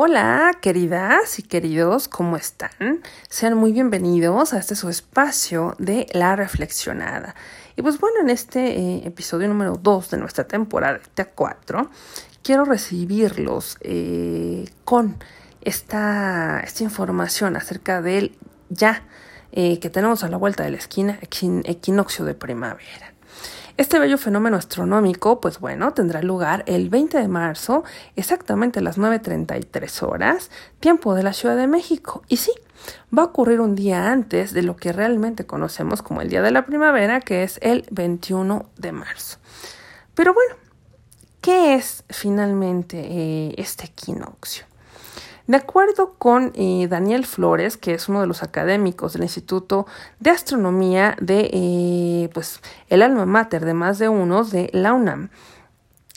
Hola, queridas y queridos, ¿cómo están? Sean muy bienvenidos a este su espacio de la reflexionada. Y pues bueno, en este eh, episodio número 2 de nuestra temporada 4, quiero recibirlos eh, con esta, esta información acerca del ya eh, que tenemos a la vuelta de la esquina, equinoccio de primavera. Este bello fenómeno astronómico, pues bueno, tendrá lugar el 20 de marzo, exactamente a las 9.33 horas, tiempo de la Ciudad de México. Y sí, va a ocurrir un día antes de lo que realmente conocemos como el Día de la Primavera, que es el 21 de marzo. Pero bueno, ¿qué es finalmente eh, este equinoccio? De acuerdo con eh, Daniel Flores, que es uno de los académicos del Instituto de Astronomía de eh, pues, el alma mater de más de unos de la UNAM,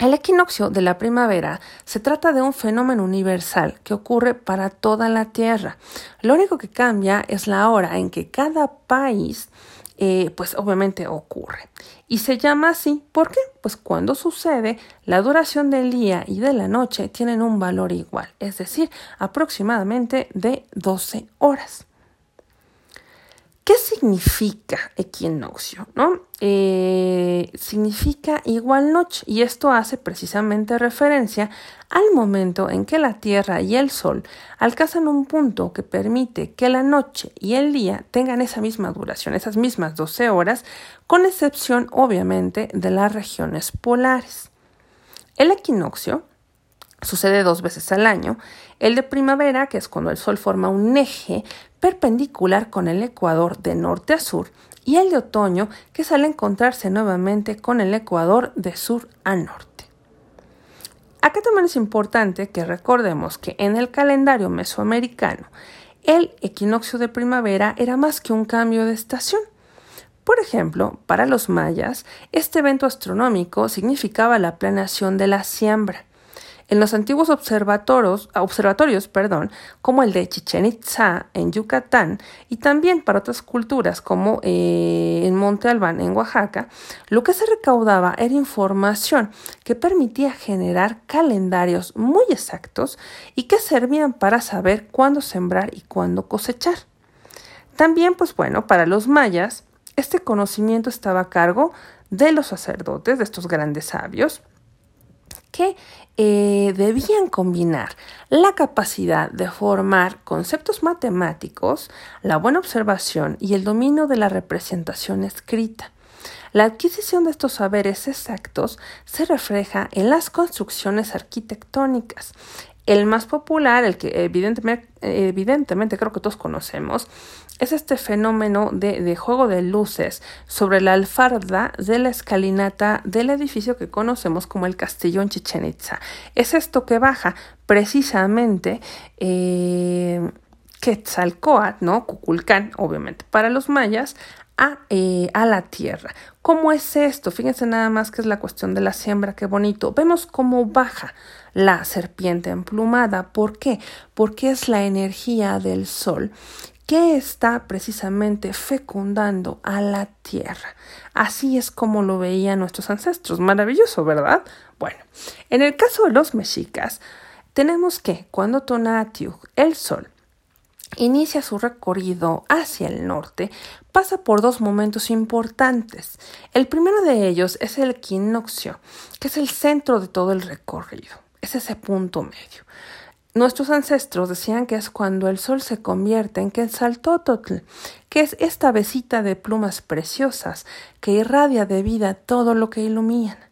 el equinoccio de la primavera se trata de un fenómeno universal que ocurre para toda la Tierra. Lo único que cambia es la hora en que cada país eh, pues obviamente ocurre. Y se llama así, ¿por qué? Pues cuando sucede, la duración del día y de la noche tienen un valor igual, es decir, aproximadamente de 12 horas. ¿Qué significa equinoccio? ¿no? Eh, significa igual noche y esto hace precisamente referencia al momento en que la Tierra y el Sol alcanzan un punto que permite que la noche y el día tengan esa misma duración, esas mismas 12 horas, con excepción obviamente de las regiones polares. El equinoccio Sucede dos veces al año. El de primavera, que es cuando el Sol forma un eje perpendicular con el ecuador de norte a sur, y el de otoño, que sale a encontrarse nuevamente con el ecuador de sur a norte. Acá también es importante que recordemos que en el calendario mesoamericano, el equinoccio de primavera era más que un cambio de estación. Por ejemplo, para los mayas, este evento astronómico significaba la planeación de la siembra en los antiguos observatorios, observatorios perdón, como el de Chichen Itza en Yucatán y también para otras culturas como eh, en Monte Albán en Oaxaca, lo que se recaudaba era información que permitía generar calendarios muy exactos y que servían para saber cuándo sembrar y cuándo cosechar. También, pues bueno, para los mayas, este conocimiento estaba a cargo de los sacerdotes, de estos grandes sabios, que eh, debían combinar la capacidad de formar conceptos matemáticos, la buena observación y el dominio de la representación escrita. La adquisición de estos saberes exactos se refleja en las construcciones arquitectónicas, el más popular, el que evidentemente, creo que todos conocemos, es este fenómeno de, juego de luces sobre la alfarda de la escalinata del edificio que conocemos como el castillo en Chichen Itza. Es esto que baja precisamente eh, Quetzalcoatl, ¿no? Cuculcán, obviamente, para los mayas, a, eh, a, la tierra. ¿Cómo es esto? Fíjense nada más que es la cuestión de la siembra, qué bonito. Vemos cómo baja la serpiente emplumada. ¿Por qué? Porque es la energía del sol que está precisamente fecundando a la tierra. Así es como lo veían nuestros ancestros. Maravilloso, ¿verdad? Bueno, en el caso de los mexicas, tenemos que cuando Tonatiuh, el sol, inicia su recorrido hacia el norte, pasa por dos momentos importantes. El primero de ellos es el equinoccio, que es el centro de todo el recorrido es ese punto medio. Nuestros ancestros decían que es cuando el sol se convierte en Quetzaltótotl, que es esta besita de plumas preciosas que irradia de vida todo lo que ilumina.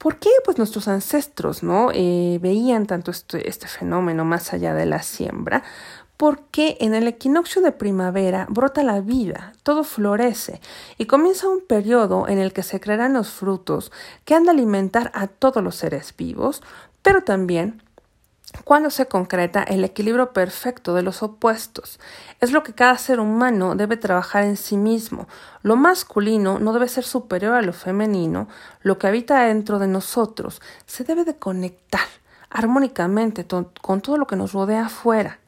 ¿Por qué pues nuestros ancestros no eh, veían tanto este, este fenómeno más allá de la siembra? porque en el equinoccio de primavera brota la vida, todo florece y comienza un periodo en el que se crearán los frutos que han de alimentar a todos los seres vivos, pero también cuando se concreta el equilibrio perfecto de los opuestos. Es lo que cada ser humano debe trabajar en sí mismo. Lo masculino no debe ser superior a lo femenino, lo que habita dentro de nosotros se debe de conectar armónicamente con todo lo que nos rodea afuera.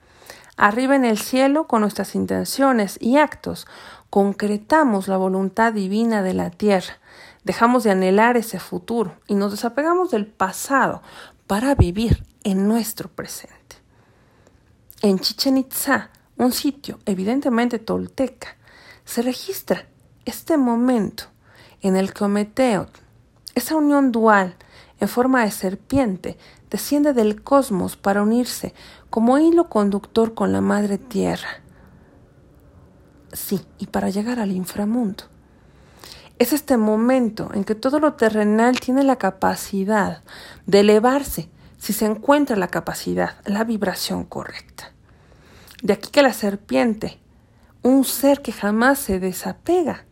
Arriba en el cielo, con nuestras intenciones y actos, concretamos la voluntad divina de la tierra. Dejamos de anhelar ese futuro y nos desapegamos del pasado para vivir en nuestro presente. En Chichen Itza, un sitio evidentemente tolteca, se registra este momento en el que Ometeotl, esa unión dual en forma de serpiente, desciende del cosmos para unirse como hilo conductor con la Madre Tierra. Sí, y para llegar al inframundo. Es este momento en que todo lo terrenal tiene la capacidad de elevarse si se encuentra la capacidad, la vibración correcta. De aquí que la serpiente, un ser que jamás se desapega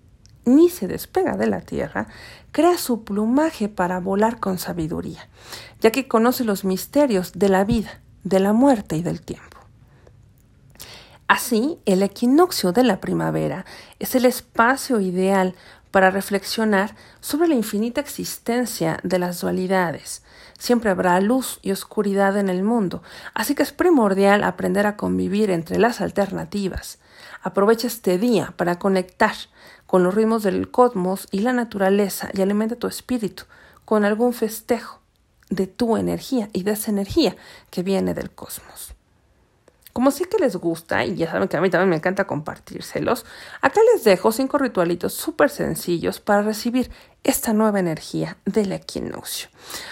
ni se despega de la tierra, crea su plumaje para volar con sabiduría, ya que conoce los misterios de la vida, de la muerte y del tiempo. Así, el equinoccio de la primavera es el espacio ideal para reflexionar sobre la infinita existencia de las dualidades. Siempre habrá luz y oscuridad en el mundo, así que es primordial aprender a convivir entre las alternativas. Aprovecha este día para conectar con los ritmos del cosmos y la naturaleza y alimenta tu espíritu con algún festejo de tu energía y de esa energía que viene del cosmos. Como sé que les gusta, y ya saben que a mí también me encanta compartírselos, acá les dejo cinco ritualitos súper sencillos para recibir esta nueva energía del equinoccio.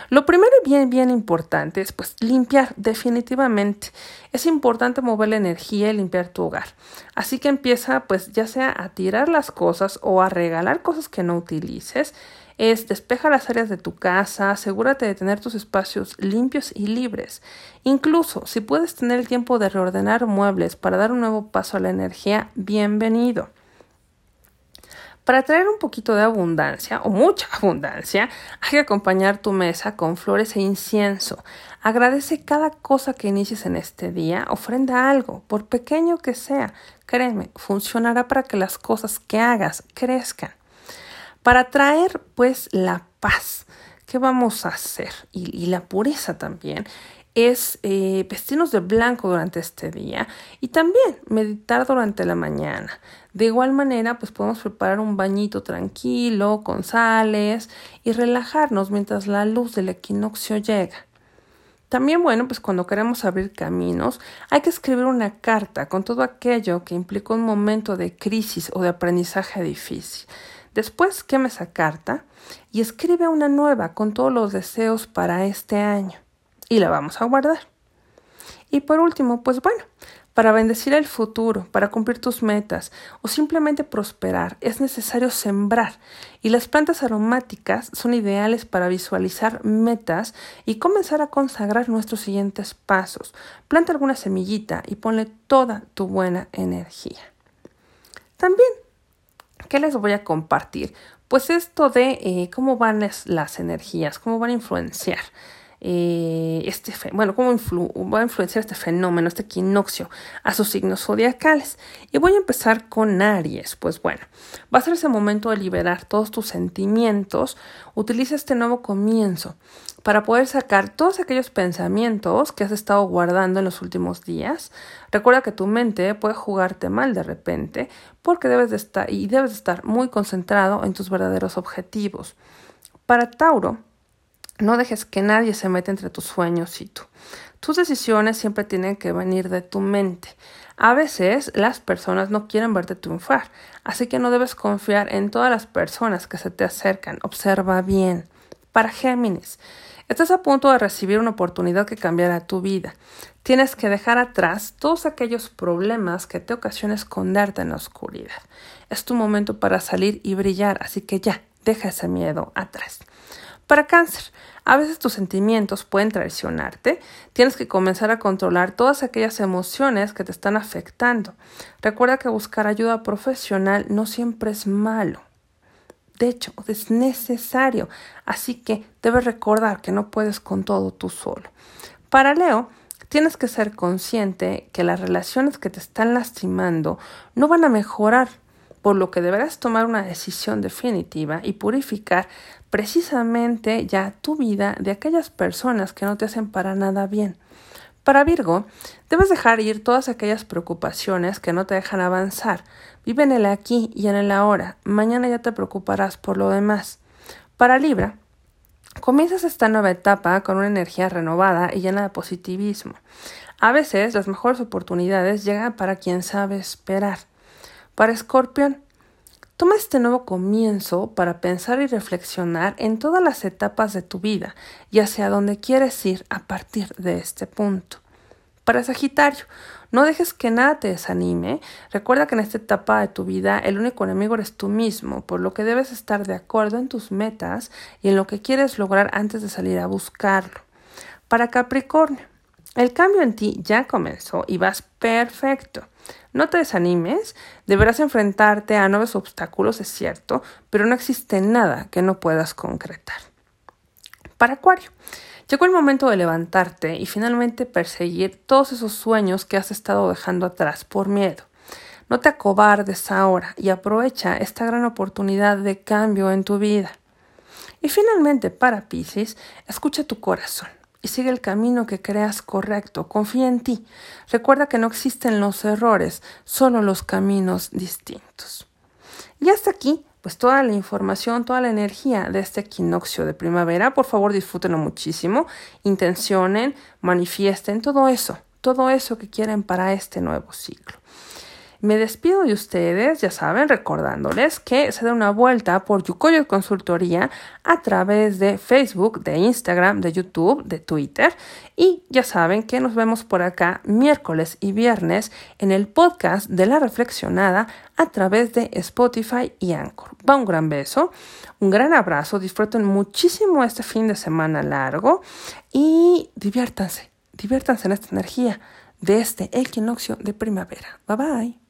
Lo primero y bien, bien importante es pues limpiar definitivamente. Es importante mover la energía y limpiar tu hogar. Así que empieza pues ya sea a tirar las cosas o a regalar cosas que no utilices es despeja las áreas de tu casa, asegúrate de tener tus espacios limpios y libres. Incluso si puedes tener el tiempo de reordenar muebles para dar un nuevo paso a la energía, bienvenido. Para traer un poquito de abundancia o mucha abundancia, hay que acompañar tu mesa con flores e incienso. Agradece cada cosa que inicies en este día, ofrenda algo, por pequeño que sea. Créeme, funcionará para que las cosas que hagas crezcan. Para traer pues la paz, ¿qué vamos a hacer? Y, la pureza también es eh, vestirnos de blanco durante este día y también meditar durante la mañana. De igual manera, pues podemos preparar un bañito tranquilo, con sales y relajarnos mientras la luz del equinoccio llega. También, bueno, pues cuando queremos abrir caminos, hay que escribir una carta con todo aquello que implicó un momento de crisis o de aprendizaje difícil. Después queme esa carta y escribe una nueva con todos los deseos para este año y la vamos a guardar. Y por último, pues bueno, para bendecir el futuro, para cumplir tus metas o simplemente prosperar, es necesario sembrar y las plantas aromáticas son ideales para visualizar metas y comenzar a consagrar nuestros siguientes pasos. Planta alguna semillita y ponle toda tu buena energía. También ¿Qué les voy a compartir? Pues esto de eh, cómo van las energías, cómo van a influenciar. Eh, este bueno, cómo va a influenciar este fenómeno, este equinoccio, a sus signos zodiacales. Y voy a empezar con Aries. Pues bueno, va a ser ese momento de liberar todos tus sentimientos. Utiliza este nuevo comienzo para poder sacar todos aquellos pensamientos que has estado guardando en los últimos días. Recuerda que tu mente puede jugarte mal de repente porque debes de estar y debes de estar muy concentrado en tus verdaderos objetivos. Para Tauro, no dejes que nadie se meta entre tus sueños y tú. Tus decisiones siempre tienen que venir de tu mente. A veces las personas no quieren verte triunfar, así que no debes confiar en todas las personas que se te acercan. Observa bien. Para Géminis, Estás a punto de recibir una oportunidad que cambiará tu vida. Tienes que dejar atrás todos aquellos problemas que te ocasionan esconderte en la oscuridad. Es tu momento para salir y brillar, así que ya, deja ese miedo atrás. Para cáncer, a veces tus sentimientos pueden traicionarte. Tienes que comenzar a controlar todas aquellas emociones que te están afectando. Recuerda que buscar ayuda profesional no siempre es malo. De hecho, es necesario. Así que debes recordar que no puedes con todo tú solo. Para Leo, tienes que ser consciente que las relaciones que te están lastimando no van a mejorar, por lo que deberás tomar una decisión definitiva y purificar precisamente ya tu vida de aquellas personas que no te hacen para nada bien. Para Virgo, debes dejar ir todas aquellas preocupaciones que no te dejan avanzar. Vive en el aquí y en el ahora. Mañana ya te preocuparás por lo demás. Para Libra, Comienzas esta nueva etapa con una energía renovada y llena de positivismo. A veces las mejores oportunidades llegan para quien sabe esperar. Para Escorpión, toma este nuevo comienzo para pensar y reflexionar en todas las etapas de tu vida y hacia dónde quieres ir a partir de este punto. Para Sagitario, no dejes que nada te desanime. Recuerda que en esta etapa de tu vida el único enemigo eres tú mismo, por lo que debes estar de acuerdo en tus metas y en lo que quieres lograr antes de salir a buscarlo. Para Capricornio, el cambio en ti ya comenzó y vas perfecto. No te desanimes, deberás enfrentarte a nuevos obstáculos, es cierto, pero no existe nada que no puedas concretar. Para Acuario, Llegó el momento de levantarte y finalmente perseguir todos esos sueños que has estado dejando atrás por miedo. No te acobardes ahora y aprovecha esta gran oportunidad de cambio en tu vida. Y finalmente, para Pisces, escucha tu corazón y sigue el camino que creas correcto. Confía en ti. Recuerda que no existen los errores, solo los caminos distintos. Y hasta aquí pues toda la información, toda la energía de este equinoccio de primavera. Por favor, disfrútenlo muchísimo, intencionen, manifiesten todo eso, todo eso que quieren para este nuevo ciclo. Me despido de ustedes, ya saben, recordándoles que se da una vuelta por Yukoyo Consultoría a través de Facebook, de Instagram, de YouTube, de Twitter. Y ya saben que nos vemos por acá miércoles y viernes en el podcast de la reflexionada a través de Spotify y Anchor. Va un gran beso, un gran abrazo, disfruten muchísimo este fin de semana largo y diviértanse, diviértanse en esta energía de este equinoccio de primavera. Bye bye.